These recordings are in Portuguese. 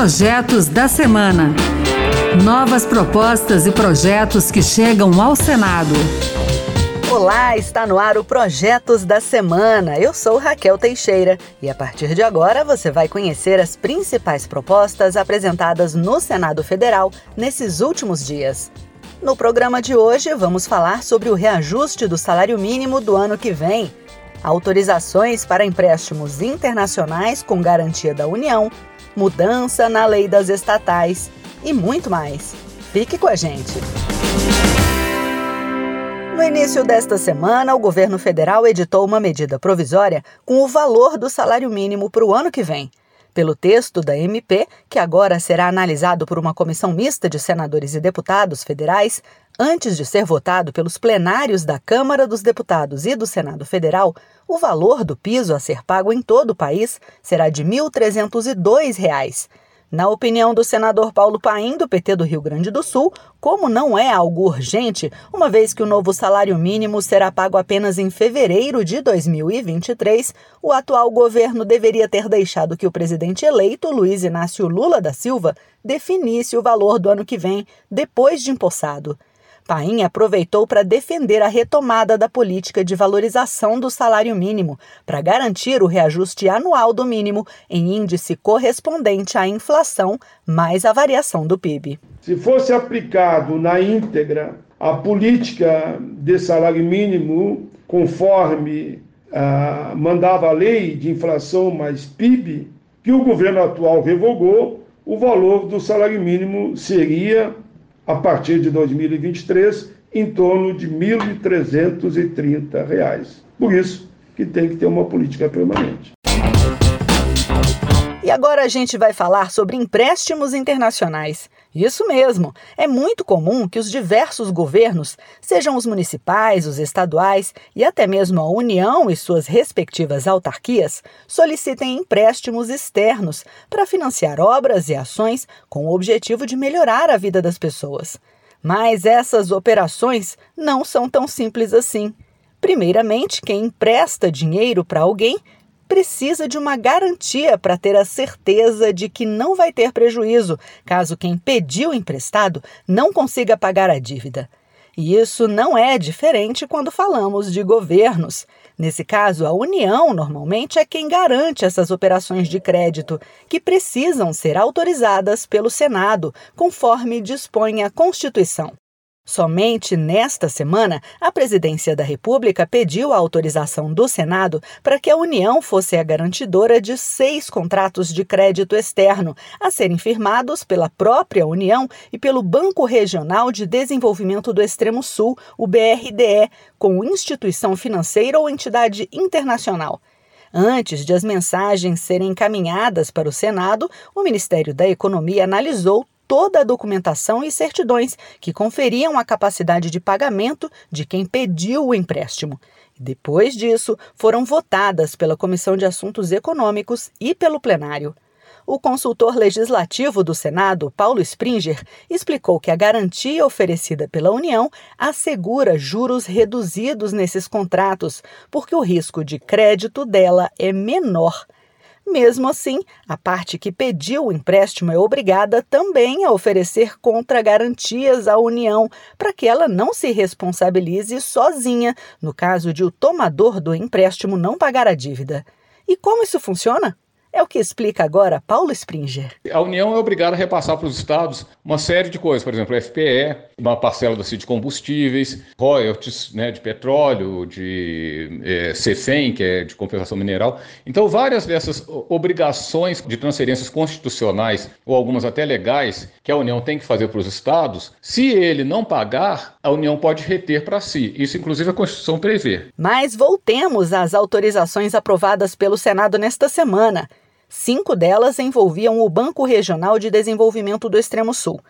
Projetos da Semana. Novas propostas e projetos que chegam ao Senado. Olá, está no ar o Projetos da Semana. Eu sou Raquel Teixeira e a partir de agora você vai conhecer as principais propostas apresentadas no Senado Federal nesses últimos dias. No programa de hoje, vamos falar sobre o reajuste do salário mínimo do ano que vem, autorizações para empréstimos internacionais com garantia da União mudança na lei das estatais e muito mais. Fique com a gente! No início desta semana, o governo federal editou uma medida provisória com o valor do salário mínimo para o ano que vem. Pelo texto da MP, que agora será analisado por uma comissão mista de senadores e deputados federais, antes de ser votado pelos plenários da Câmara dos Deputados e do Senado Federal, o valor do piso a ser pago em todo o país será de R$ 1.302. Na opinião do senador Paulo Paim, do PT do Rio Grande do Sul, como não é algo urgente, uma vez que o novo salário mínimo será pago apenas em fevereiro de 2023, o atual governo deveria ter deixado que o presidente eleito, Luiz Inácio Lula da Silva, definisse o valor do ano que vem, depois de empossado. Paim aproveitou para defender a retomada da política de valorização do salário mínimo, para garantir o reajuste anual do mínimo em índice correspondente à inflação mais a variação do PIB. Se fosse aplicado na íntegra a política de salário mínimo conforme ah, mandava a lei de inflação mais PIB, que o governo atual revogou, o valor do salário mínimo seria a partir de 2023, em torno de R$ 1.330. Por isso que tem que ter uma política permanente. E agora a gente vai falar sobre empréstimos internacionais. Isso mesmo, é muito comum que os diversos governos, sejam os municipais, os estaduais e até mesmo a União e suas respectivas autarquias, solicitem empréstimos externos para financiar obras e ações com o objetivo de melhorar a vida das pessoas. Mas essas operações não são tão simples assim. Primeiramente, quem empresta dinheiro para alguém precisa de uma garantia para ter a certeza de que não vai ter prejuízo caso quem pediu emprestado não consiga pagar a dívida. E isso não é diferente quando falamos de governos. Nesse caso, a União normalmente é quem garante essas operações de crédito, que precisam ser autorizadas pelo Senado, conforme dispõe a Constituição. Somente nesta semana, a Presidência da República pediu a autorização do Senado para que a União fosse a garantidora de seis contratos de crédito externo, a serem firmados pela própria União e pelo Banco Regional de Desenvolvimento do Extremo Sul, o BRDE, com instituição financeira ou entidade internacional. Antes de as mensagens serem encaminhadas para o Senado, o Ministério da Economia analisou toda a documentação e certidões que conferiam a capacidade de pagamento de quem pediu o empréstimo. Depois disso, foram votadas pela Comissão de Assuntos Econômicos e pelo plenário. O consultor legislativo do Senado, Paulo Springer, explicou que a garantia oferecida pela União assegura juros reduzidos nesses contratos, porque o risco de crédito dela é menor mesmo assim, a parte que pediu o empréstimo é obrigada também a oferecer contra-garantias à União para que ela não se responsabilize sozinha no caso de o tomador do empréstimo não pagar a dívida. E como isso funciona? É o que explica agora Paulo Springer. A União é obrigada a repassar para os estados uma série de coisas, por exemplo, FPE, uma parcela da de combustíveis, royalties né, de petróleo, de é, CFEM, que é de compensação mineral. Então, várias dessas obrigações de transferências constitucionais, ou algumas até legais, que a União tem que fazer para os estados, se ele não pagar, a União pode reter para si. Isso, inclusive, a Constituição prevê. Mas voltemos às autorizações aprovadas pelo Senado nesta semana. Cinco delas envolviam o Banco Regional de Desenvolvimento do Extremo Sul.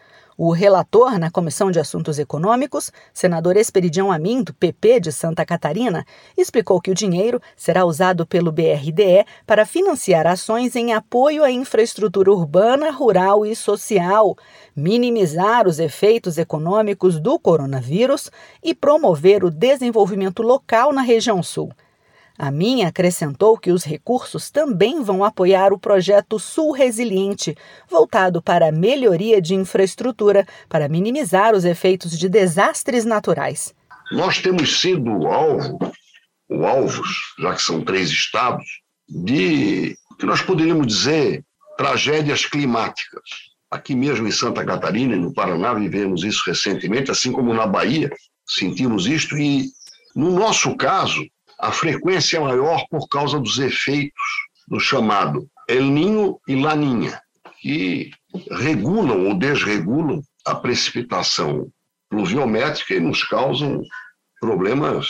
O relator na Comissão de Assuntos Econômicos, senador Esperidião Amin, do PP de Santa Catarina, explicou que o dinheiro será usado pelo BRDE para financiar ações em apoio à infraestrutura urbana, rural e social, minimizar os efeitos econômicos do coronavírus e promover o desenvolvimento local na região sul. A minha acrescentou que os recursos também vão apoiar o projeto Sul Resiliente, voltado para a melhoria de infraestrutura para minimizar os efeitos de desastres naturais. Nós temos sido alvo, ou alvos, já que são três estados, de que nós poderíamos dizer tragédias climáticas. Aqui mesmo em Santa Catarina e no Paraná vivemos isso recentemente, assim como na Bahia sentimos isto e no nosso caso a frequência é maior por causa dos efeitos do chamado El Ninho e Laninha, que regulam ou desregulam a precipitação pluviométrica e nos causam problemas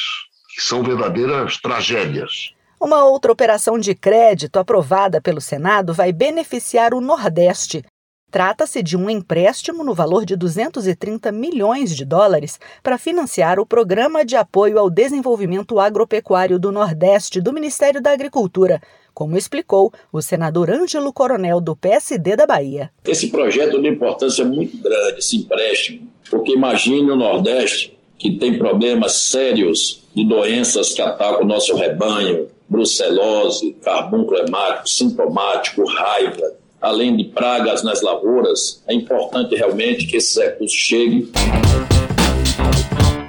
que são verdadeiras tragédias. Uma outra operação de crédito aprovada pelo Senado vai beneficiar o Nordeste, Trata-se de um empréstimo no valor de 230 milhões de dólares para financiar o Programa de Apoio ao Desenvolvimento Agropecuário do Nordeste do Ministério da Agricultura, como explicou o senador Ângelo Coronel do PSD da Bahia. Esse projeto é de importância muito grande, esse empréstimo, porque imagine o Nordeste que tem problemas sérios de doenças que atacam o nosso rebanho, brucelose, carbúnculo hemático, sintomático, raiva, além de pragas nas lavouras, é importante realmente que esses recursos cheguem.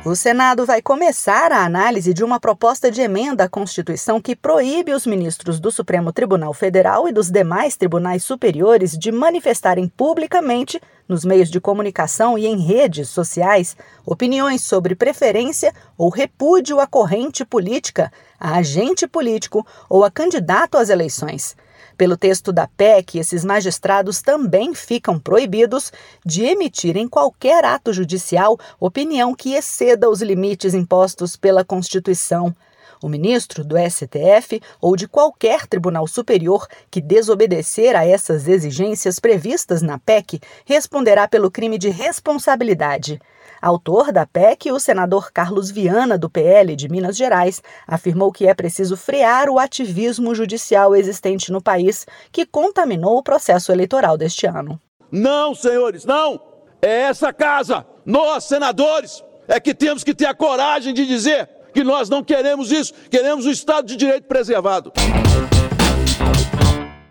O Senado vai começar a análise de uma proposta de emenda à Constituição que proíbe os ministros do Supremo Tribunal Federal e dos demais tribunais superiores de manifestarem publicamente, nos meios de comunicação e em redes sociais, opiniões sobre preferência ou repúdio à corrente política, a agente político ou a candidato às eleições. Pelo texto da PEC, esses magistrados também ficam proibidos de emitir em qualquer ato judicial opinião que exceda os limites impostos pela Constituição. O ministro do STF ou de qualquer tribunal superior que desobedecer a essas exigências previstas na PEC responderá pelo crime de responsabilidade. Autor da PEC, o senador Carlos Viana, do PL de Minas Gerais, afirmou que é preciso frear o ativismo judicial existente no país, que contaminou o processo eleitoral deste ano. Não, senhores, não! É essa casa, nós, senadores, é que temos que ter a coragem de dizer que nós não queremos isso, queremos o Estado de Direito preservado.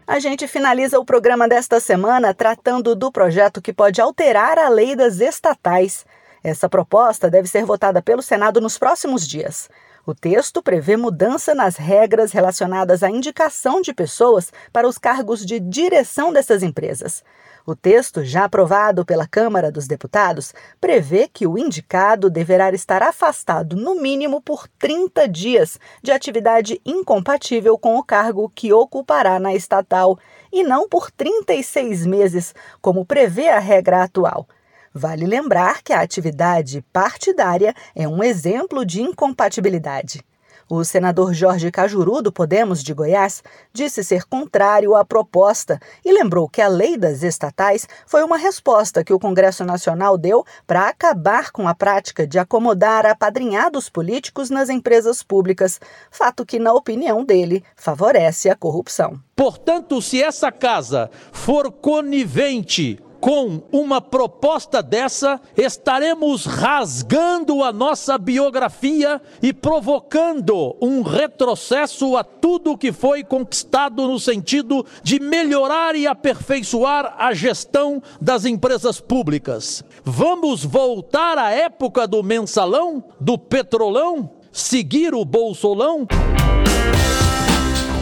A gente finaliza o programa desta semana tratando do projeto que pode alterar a lei das estatais. Essa proposta deve ser votada pelo Senado nos próximos dias. O texto prevê mudança nas regras relacionadas à indicação de pessoas para os cargos de direção dessas empresas. O texto, já aprovado pela Câmara dos Deputados, prevê que o indicado deverá estar afastado no mínimo por 30 dias de atividade incompatível com o cargo que ocupará na estatal e não por 36 meses, como prevê a regra atual. Vale lembrar que a atividade partidária é um exemplo de incompatibilidade. O senador Jorge Cajuru, do Podemos de Goiás, disse ser contrário à proposta e lembrou que a lei das estatais foi uma resposta que o Congresso Nacional deu para acabar com a prática de acomodar apadrinhados políticos nas empresas públicas, fato que, na opinião dele, favorece a corrupção. Portanto, se essa casa for conivente com uma proposta dessa, estaremos rasgando a nossa biografia e provocando um retrocesso a tudo que foi conquistado no sentido de melhorar e aperfeiçoar a gestão das empresas públicas. Vamos voltar à época do mensalão, do petrolão, seguir o bolsolão?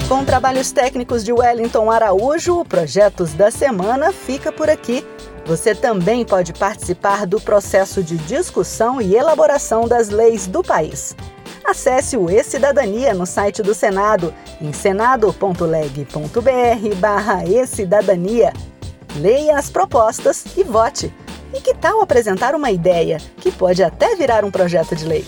Com trabalhos técnicos de Wellington Araújo, o Projetos da Semana fica por aqui. Você também pode participar do processo de discussão e elaboração das leis do país. Acesse o E-Cidadania no site do Senado, em senado.leg.br barra e-cidadania. Leia as propostas e vote. E que tal apresentar uma ideia, que pode até virar um projeto de lei?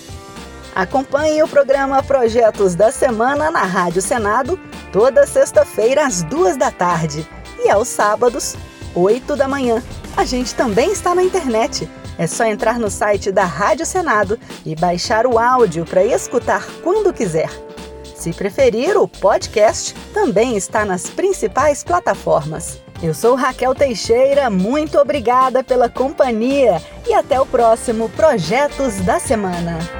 Acompanhe o programa Projetos da Semana na Rádio Senado, toda sexta-feira às duas da tarde e aos sábados, oito da manhã. A gente também está na internet. É só entrar no site da Rádio Senado e baixar o áudio para escutar quando quiser. Se preferir, o podcast também está nas principais plataformas. Eu sou Raquel Teixeira, muito obrigada pela companhia e até o próximo Projetos da Semana.